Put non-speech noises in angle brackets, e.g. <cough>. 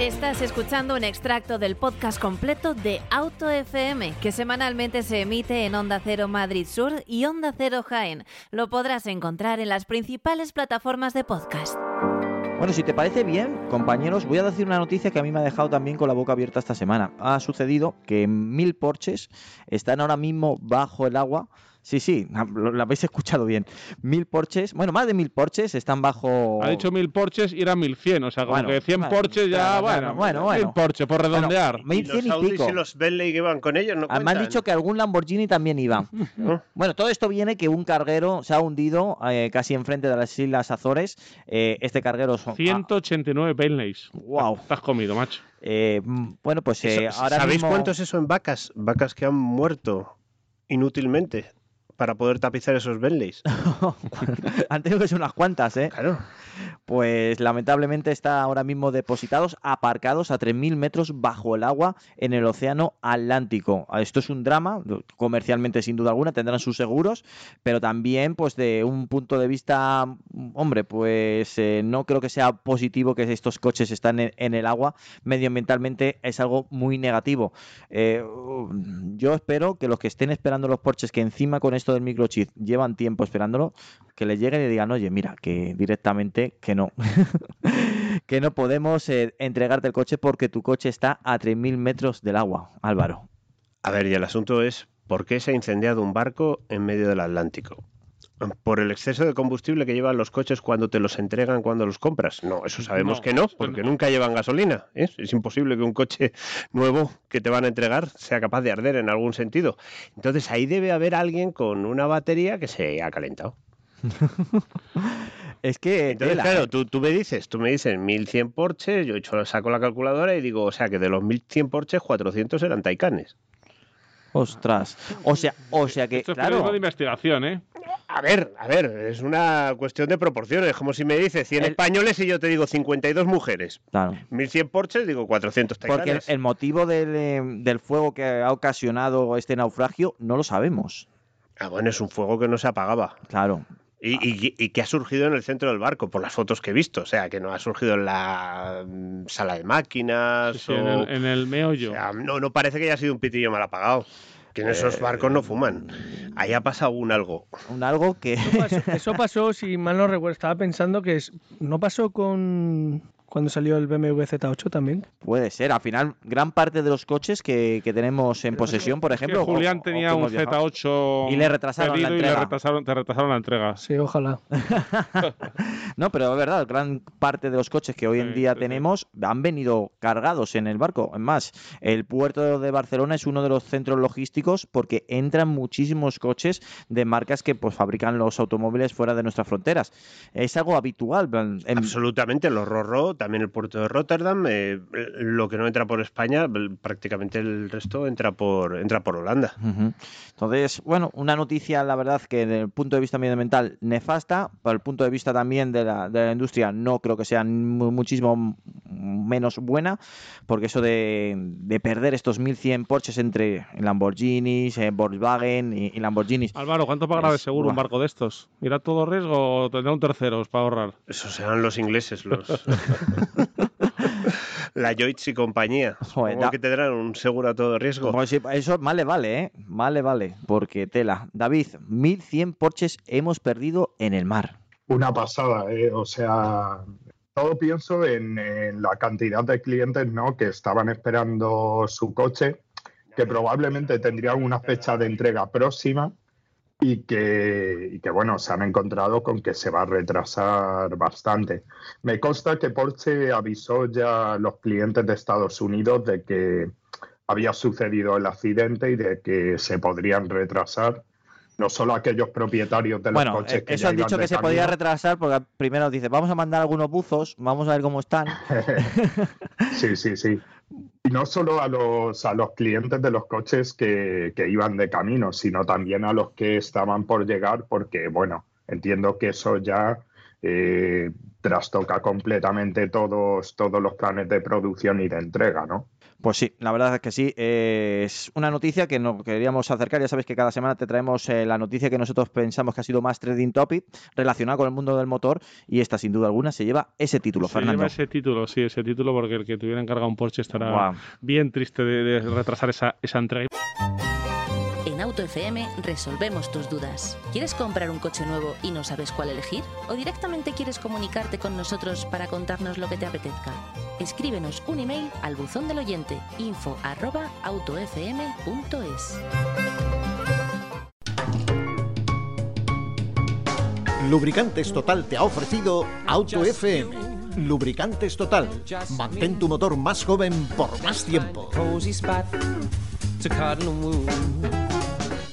Estás escuchando un extracto del podcast completo de Auto FM, que semanalmente se emite en Onda Cero Madrid Sur y Onda Cero Jaén. Lo podrás encontrar en las principales plataformas de podcast. Bueno, si te parece bien, compañeros, voy a decir una noticia que a mí me ha dejado también con la boca abierta esta semana. Ha sucedido que mil Porches están ahora mismo bajo el agua Sí, sí, lo, habéis escuchado bien. Mil porches, bueno, más de mil porches están bajo. Ha dicho mil porches y eran mil cien, o sea, como que cien porches ya, bueno, bueno, bueno. Mil porches, por redondear. Bueno, ¿Y los y los Bentley que iban con ellos no ah, Me han dicho que algún Lamborghini también iba. <laughs> bueno, todo esto viene que un carguero se ha hundido eh, casi enfrente de las Islas Azores. Eh, este carguero son. 189 Bentleys. Wow. Has comido, macho. Eh, bueno, pues ahora ¿Sabéis cuánto es eso en vacas? Vacas que han muerto inútilmente para poder tapizar esos Bentleys. <laughs> <laughs> Han tenido que ser unas cuantas, ¿eh? Claro pues lamentablemente está ahora mismo depositados, aparcados a 3.000 metros bajo el agua en el Océano Atlántico. Esto es un drama, comercialmente sin duda alguna, tendrán sus seguros, pero también pues de un punto de vista, hombre, pues eh, no creo que sea positivo que estos coches están en, el agua, medioambientalmente es algo muy negativo. Eh, yo espero que los que estén esperando los porches, que encima con esto del microchip llevan tiempo esperándolo, que les lleguen y digan, oye, mira, que directamente que no. <laughs> que no podemos eh, entregarte el coche porque tu coche está a 3.000 metros del agua, Álvaro. A ver, y el asunto es, ¿por qué se ha incendiado un barco en medio del Atlántico? ¿Por el exceso de combustible que llevan los coches cuando te los entregan cuando los compras? No, eso sabemos que no, porque nunca llevan gasolina. ¿eh? Es imposible que un coche nuevo que te van a entregar sea capaz de arder en algún sentido. Entonces ahí debe haber alguien con una batería que se ha calentado. <laughs> Es que. Entonces, claro, tú, tú, me dices, tú me dices 1100 Porsches, yo hecho, saco la calculadora y digo, o sea que de los 1100 Porsches, 400 eran Taycanes. Ostras. O sea, o sea que. Esto es claro. de investigación, ¿eh? A ver, a ver, es una cuestión de proporciones. Como si me dices 100 españoles y yo te digo 52 mujeres. Claro. 1100 Porsches, digo 400 Taycanes. Porque el, motivo del, eh, del fuego que ha ocasionado este naufragio no lo sabemos. Ah, bueno, es un fuego que no se apagaba. Claro. Y, que ha surgido en el centro del barco, por las fotos que he visto. O sea, que no ha surgido en la mm, sala de máquinas. o... en, el, meollo. no, no parece que haya sido un pitillo mal apagado. Que en esos eh, barcos no fuman. Ahí ha pasado un algo. Un algo que. Eso pasó, si mal no recuerdo. Estaba pensando que no pasó con cuando salió el BMW Z8 también. Puede ser. Al final, gran parte de los coches que, tenemos en posesión, por ejemplo. Julián tenía un Z8 y le retrasaron la entrega. Y le retrasaron, te retrasaron la entrega. Sí, ojalá. <laughs> no, pero es verdad, gran parte de los coches que hoy en día tenemos han venido cargados en el barco. Es más, el puerto de Barcelona es uno de los centros logísticos porque entran muchísimos coches de marcas que pues fabrican los automóviles fuera de nuestras fronteras. Es algo habitual. Absolutamente, los Rorro también el puerto de Rotterdam. Eh, lo que no entra por España, prácticamente el resto entra por, entra por Holanda. Entonces, bueno, una noticia, la verdad, que desde el punto de vista medioambiental nefasta, para el punto de vista también de la, de la industria, no creo que sea muchísimo menos buena, porque eso de, perder estos 1.100 Porsches entre Lamborghinis, eh, Volkswagen y, Lamborghinis. Álvaro, ¿cuánto pagará de seguro un barco de estos? ¿Irá todo riesgo o tendrá un tercero para ahorrar? Eso serán los ingleses, los... <laughs> <laughs> la Joyce y compañía. Joder, que tendrán un seguro a todo riesgo. eso más le vale, ¿eh? Más le vale, porque tela. David, 1100 Porsches hemos perdido en el mar. Una pasada, ¿eh? O sea, todo pienso en, en, la cantidad de clientes ¿no? que estaban esperando su coche, que probablemente tendrían una fecha de entrega próxima y que, que, bueno, se han encontrado con que se va a retrasar bastante. Me consta que Porsche avisó ya a los clientes de Estados Unidos de que había sucedido el accidente y de que se podrían retrasar no solo aquellos propietarios de los coches eh, que eso han dicho que se podía retrasar porque primero dice vamos a mandar algunos buzos vamos a ver cómo están <laughs> sí sí sí no solo a los, a los clientes de los coches que, iban de camino, sino también a los que estaban por llegar, porque, bueno, entiendo que eso ya eh, trastoca completamente todos, todos los planes de producción y de entrega, ¿no? Pues sí, la verdad es que sí. es una noticia que nos queríamos acercar. Ya sabes que cada semana te traemos eh, la noticia que nosotros pensamos que ha sido más trading topic relacionada con el mundo del motor y esta sin duda alguna se lleva ese título, se lleva ese título, sí, ese título porque el que tuviera encargado un Porsche estará bien triste de, retrasar esa, esa entrega. En Auto FM resolvemos tus dudas. ¿Quieres comprar un coche nuevo y no sabes cuál elegir? ¿O directamente quieres comunicarte con nosotros para contarnos lo que te apetezca? Escríbenos un email al buzón del oyente info arroba autofm.es. Lubricantes Total te ha ofrecido Auto FM. Lubricantes Total. Mantén tu motor más joven por más tiempo.